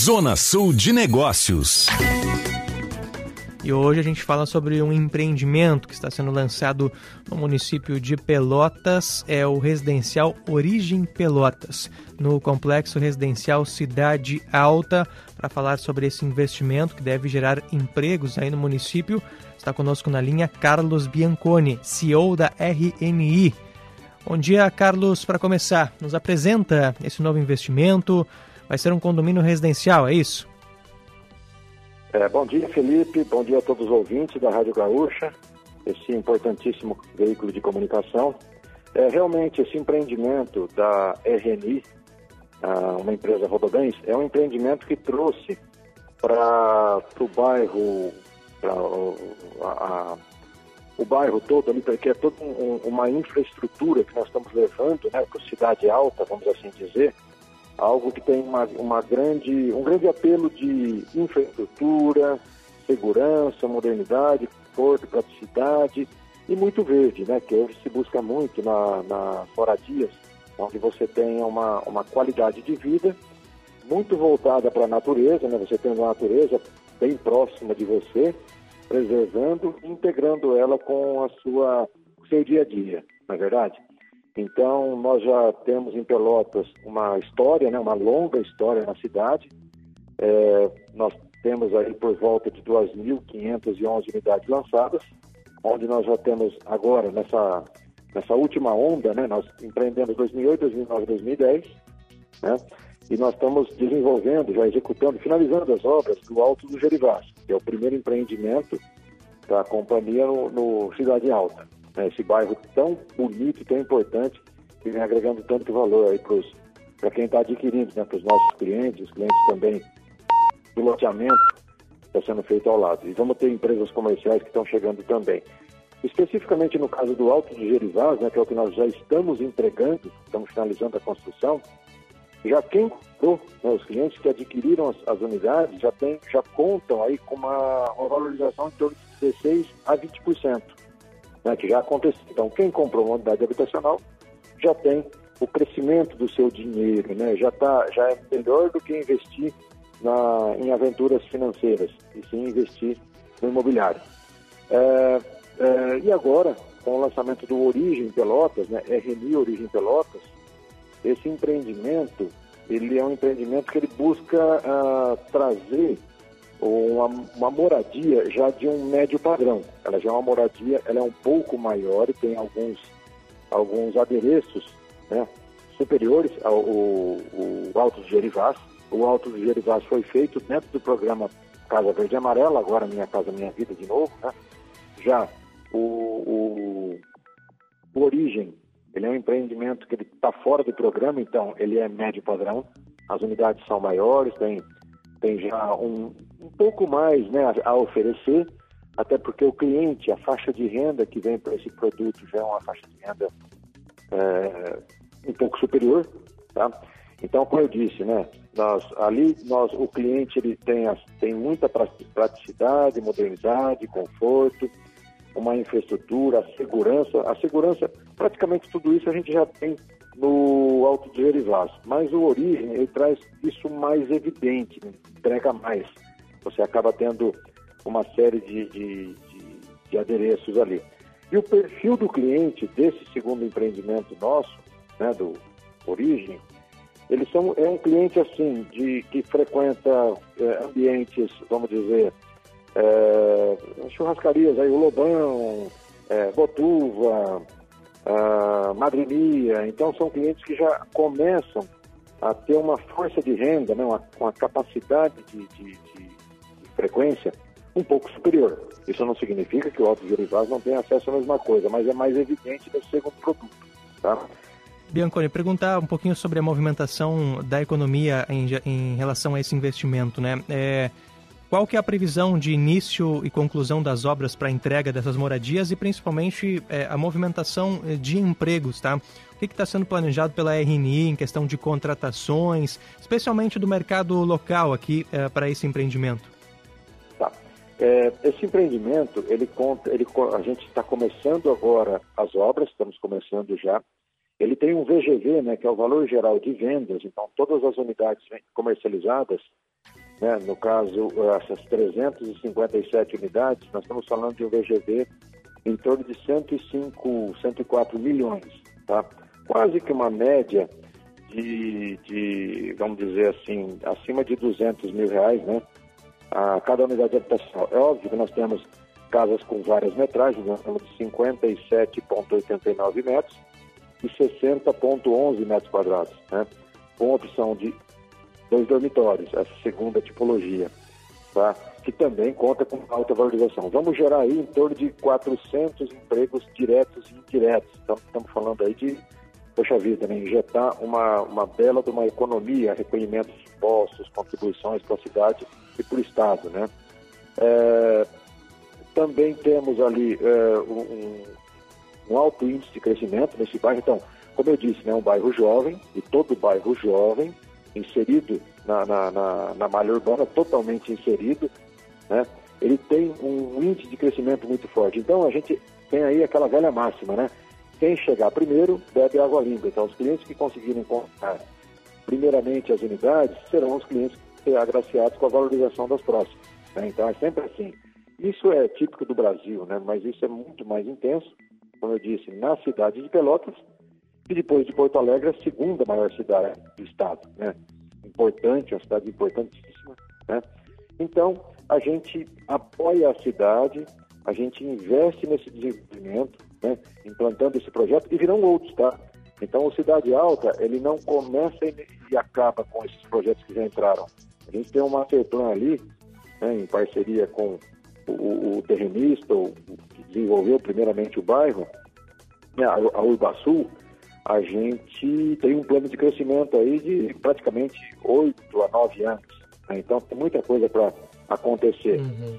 Zona Sul de Negócios. E hoje a gente fala sobre um empreendimento que está sendo lançado no município de Pelotas, é o residencial Origem Pelotas, no complexo residencial Cidade Alta. Para falar sobre esse investimento que deve gerar empregos aí no município, está conosco na linha Carlos Bianconi, CEO da RNI. Bom dia, Carlos. Para começar, nos apresenta esse novo investimento. Vai ser um condomínio residencial, é isso? É, bom dia, Felipe. Bom dia a todos os ouvintes da Rádio Gaúcha, esse importantíssimo veículo de comunicação. É, realmente, esse empreendimento da RNI, uma empresa Rodobens, é um empreendimento que trouxe para o bairro, pra, a, a, o bairro todo ali, que é toda um, uma infraestrutura que nós estamos levando né, para a cidade alta, vamos assim dizer, algo que tem uma, uma grande, um grande apelo de infraestrutura, segurança, modernidade, conforto, praticidade e muito verde, né? Que hoje se busca muito na, nas moradias, onde você tenha uma, uma qualidade de vida muito voltada para a natureza, né? Você tem uma natureza bem próxima de você, preservando e integrando ela com a sua seu dia a dia, não é verdade? Então, nós já temos em Pelotas uma história, né, uma longa história na cidade. É, nós temos aí por volta de 2.511 unidades lançadas, onde nós já temos agora, nessa, nessa última onda, né, nós empreendemos 2008, 2009, 2010, né, e nós estamos desenvolvendo, já executando, finalizando as obras do Alto do Gerivás, que é o primeiro empreendimento da companhia no, no Cidade Alta né, esse bairro tão bonito e tão importante que vem agregando tanto valor aí para quem está adquirindo, né, para os nossos clientes, os clientes também do loteamento está sendo feito ao lado. E vamos ter empresas comerciais que estão chegando também. Especificamente no caso do Alto de Gerivás, né, que é o que nós já estamos entregando, estamos finalizando a construção, já quem comprou, né, os clientes que adquiriram as, as, unidades já, tem, já contam aí com uma, uma valorização de 16% a 20% né, que já aconteceu. Então, quem comprou uma unidade habitacional já tem o crescimento do seu dinheiro, né, já, tá, já é melhor do que investir na, em aventuras financeiras, e sim investir no imobiliário. É, é, e agora, com o lançamento do Origem Pelotas, né, RNI Origem Pelotas, esse empreendimento, ele é um empreendimento que ele busca uh, trazer uma, uma, moradia já de um médio padrão. Ela já é uma moradia, ela é um pouco maior e tem alguns, alguns adereços né, superiores ao, ao, ao Alto do Gerivás. O Alto do Gerivás foi feito dentro do programa Casa Verde e Amarela, agora Minha Casa Minha Vida de novo. Né? Já o, o, o Origem, ele é um empreendimento que está fora do programa, então ele é médio padrão. As unidades são maiores, tem tem já um, um pouco mais né, a, a, oferecer, até porque o cliente, a faixa de renda que vem para esse produto já é uma faixa de renda é, um pouco superior, tá? Então, como eu disse, né, nós, ali nós, o cliente ele tem, as, tem muita praticidade, modernidade, conforto, uma infraestrutura, a segurança. A segurança, praticamente tudo isso a gente já tem no Alto de Gerivás. Mas o Origem, ele traz isso mais evidente, né? entrega mais. Você acaba tendo uma série de, de, de, de adereços ali. E o perfil do cliente desse segundo empreendimento nosso, né, do Origem, eles são é um cliente assim de que frequenta é, ambientes, vamos dizer, é, churrascarias aí, o Lobão, é, Botuva, madrimia. Então, são clientes que já começam a ter uma força de renda, né, uma, uma capacidade de, de, de, de, frequência um pouco superior. Isso não significa que o Alto Gerivás não tenha acesso à mesma coisa, mas é mais evidente nesse segundo produto. Tá? Bianconi, perguntar um pouquinho sobre a movimentação da economia em, em relação a esse investimento. Né? É, qual que é a previsão de início e conclusão das obras para entrega dessas moradias e principalmente é, a movimentação de empregos, tá? O que está sendo planejado pela RNI em questão de contratações, especialmente do mercado local aqui é, para esse empreendimento? É, esse empreendimento, ele conta, ele, a gente está começando agora as obras, estamos começando já. Ele tem um VGV, né, que é o valor geral de vendas, então todas as unidades comercializadas né, no caso, essas 357 unidades, nós estamos falando de um VGV em torno de 105, 104 milhões, tá? Quase que uma média de, de, vamos dizer assim, acima de 200 mil reais, né? A cada unidade habitacional. É óbvio que nós temos casas com várias metragens, nós temos 57,89 metros e 60,11 metros quadrados, né? Com opção de dois dormitórios, essa segunda tipologia, tá? que também conta com alta valorização. Vamos gerar aí em torno de 400 empregos diretos e indiretos. Então, estamos falando aí de, poxa vida, né? injetar uma, uma bela de uma economia, recolhimento de impostos, contribuições para a cidade e para o Estado. Né? É, também temos ali é, um, um alto índice de crescimento nesse bairro. Então, como eu disse, é né, um bairro jovem, e todo bairro jovem inserido na, na, na, na malha urbana, totalmente inserido, né? ele tem um índice de crescimento muito forte. Então a gente tem aí aquela velha máxima, né? Quem chegar primeiro bebe água limpa. Então os clientes que conseguirem comprar primeiramente as unidades serão os clientes agraciados com a valorização das próximas. Né? Então é sempre assim. Isso é típico do Brasil, né? mas isso é muito mais intenso, como eu disse, na cidade de Pelotas e depois de Porto Alegre, a segunda maior cidade do estado, né? Importante, uma cidade importantíssima, né? Então, a gente apoia a cidade, a gente investe nesse desenvolvimento, né? Implantando esse projeto e virão outros, tá? Então, o Cidade Alta, ele não começa e acaba com esses projetos que já entraram. A gente tem um masterplan ali, né, em parceria com o, o terrenista, o, que desenvolveu primeiramente o bairro, né, a, a Urbasul, a gente tem um plano de crescimento aí de praticamente oito a nove anos. Né? Então tem muita coisa para acontecer. Uhum.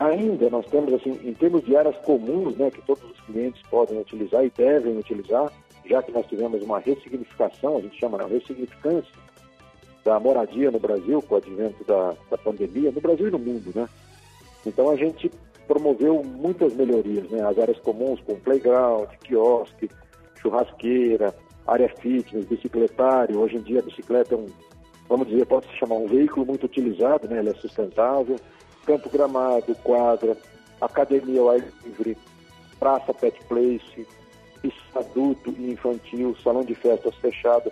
Ainda nós temos, assim, em termos de áreas comuns, né, que todos os clientes podem utilizar e devem utilizar, já que nós tivemos uma ressignificação, a gente chama de ressignificância da moradia no Brasil com o advento da, da pandemia, no Brasil e no mundo, né? Então a gente promoveu muitas melhorias, né? As áreas comuns com playground, quiosque, churrasqueira, área fitness, bicicletário. Hoje em dia a bicicleta é um, vamos dizer, pode se chamar um veículo muito utilizado, né? Ele é sustentável. Campo gramado, quadra, academia ao ar livre, praça pet place, pista adulto e infantil, salão de festas fechado,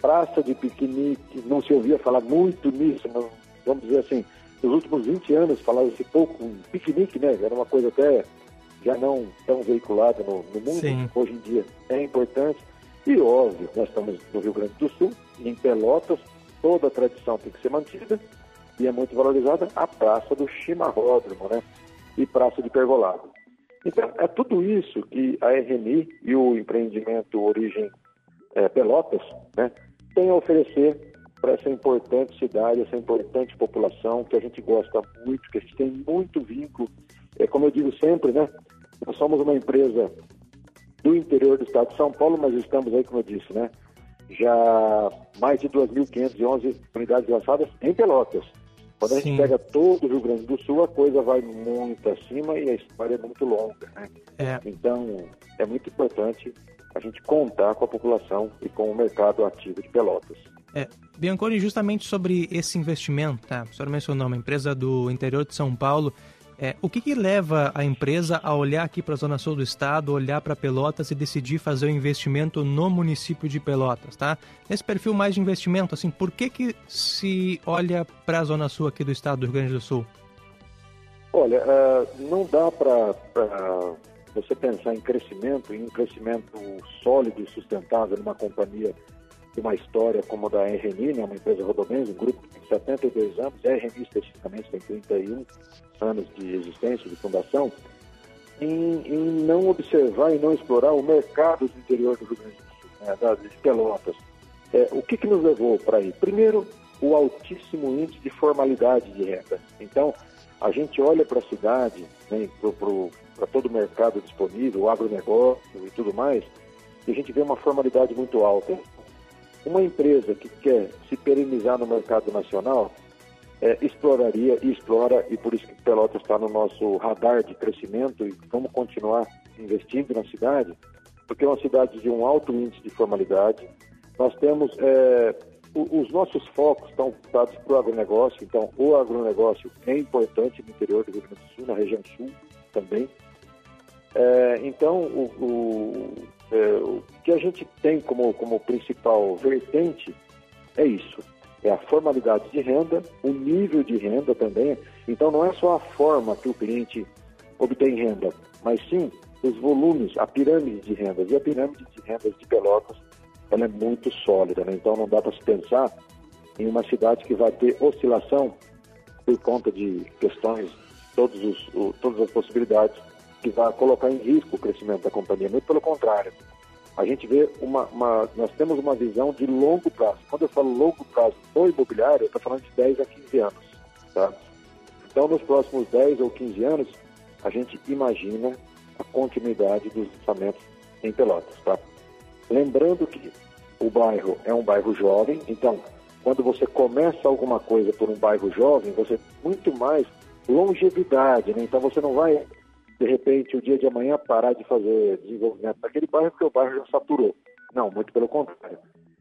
praça de piquenique. Não se ouvia falar muito nisso, não, vamos dizer assim, nos últimos 20 anos falava-se pouco em piquenique, né? Era uma coisa até já não tão veiculada no, no mundo, Sim. hoje em dia é importante. E óbvio, nós estamos no Rio Grande do Sul, em Pelotas, toda a tradição tem que ser mantida e é muito valorizada a Praça do Chimarródromo, né? E Praça de Pergolado. Então, é tudo isso que a RNI e o empreendimento Origem é, Pelotas né, tem a oferecer para essa importante cidade, essa importante população que a gente gosta muito, que a gente tem muito vínculo. É como eu digo sempre, né? Nós somos uma empresa do interior do estado de São Paulo, mas estamos aí, como eu disse, né? Já mais de 2.511 unidades lançadas em Pelotas. Quando a Sim. gente pega todo o Rio Grande do Sul, a coisa vai muito acima e a história é muito longa, né? É. Então, é muito importante a gente contar com a população e com o mercado ativo de Pelotas. É, Bianconi, justamente sobre esse investimento, tá? O senhor mencionou uma empresa do interior de São Paulo é, o que, que, leva a empresa a olhar aqui para a zona sul do estado, olhar para Pelotas e decidir fazer o um investimento no município de Pelotas, tá? Nesse perfil mais de investimento, assim, por que, que se olha para a zona sul aqui do estado do Rio Grande do Sul? Olha, uh, não dá para você pensar em crescimento, em um crescimento sólido e sustentável numa companhia de uma história como a da RNI, né, uma empresa rodomense, um grupo que tem 72 anos, a RNI especificamente tem 31 anos de existência, de fundação, em, em não observar e não explorar o mercado do interior do Rio Grande do Sul, né, da, de Pelotas. É, o que, que nos levou para aí? Primeiro, o altíssimo índice de formalidade de renda. Então, a gente olha para a cidade, né, para todo o mercado disponível, o agronegócio e tudo mais, e a gente vê uma formalidade muito alta. Uma empresa que quer se perenizar no mercado nacional é, exploraria e explora, e por isso que Pelotas está no nosso radar de crescimento e vamos continuar investindo na cidade, porque é uma cidade de um alto índice de formalidade. Nós temos é, os nossos focos estão voltados para o agronegócio, então o agronegócio é importante no interior do Rio Grande do Sul, na região sul também. É, então, o, o, é, o, que a gente tem como, como principal vertente é isso: é a formalidade de renda, o nível de renda também. Então, não é só a forma que o cliente obtém renda, mas sim os volumes, a pirâmide de rendas. E a pirâmide de rendas de Pelotas ela é muito sólida, né? então não dá para se pensar em uma cidade que vai ter oscilação por conta de questões, todos os, o, todas as possibilidades que vai colocar em risco o crescimento da companhia. Muito pelo contrário, a gente vê uma, uma, nós temos uma visão de longo prazo. Quando eu falo longo prazo no imobiliário, eu estou falando de 10 a 15 anos. Tá? Então, nos próximos 10 ou 15 anos, a gente imagina a continuidade dos lançamentos em Pelotas. Tá? Lembrando que o bairro é um bairro jovem, então, quando você começa alguma coisa por um bairro jovem, você muito mais longevidade, né? Então você não vai, de repente, o dia de amanhã parar de fazer desenvolvimento naquele bairro porque o bairro já saturou. Não, muito pelo contrário.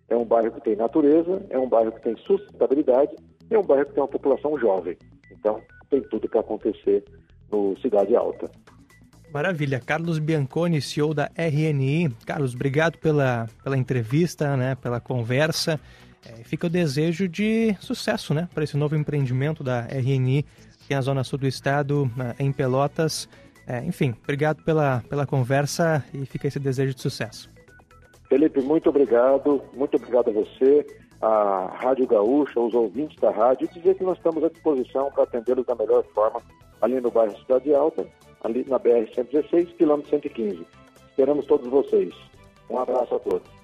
É um bairro que tem natureza, é um bairro que tem sustentabilidade, é um bairro que tem uma população jovem. Então, tem tudo para acontecer no Cidade Alta. Maravilha. Carlos Bianconi, CEO da RNI. Carlos, obrigado pela, pela entrevista, né, pela conversa. É, fica o desejo de sucesso né, para esse novo empreendimento da RNI aqui na Zona Sul do Estado, em Pelotas. É, enfim, obrigado pela, pela conversa e fica esse desejo de sucesso. Felipe, muito obrigado. Muito obrigado a você, a Rádio Gaúcha, os ouvintes da rádio, e dizer que nós estamos à disposição para atendê-los da melhor forma ali no bairro Cidade Alta ali na BR-116, quilômetro 115. Esperamos todos vocês. Um abraço a todos.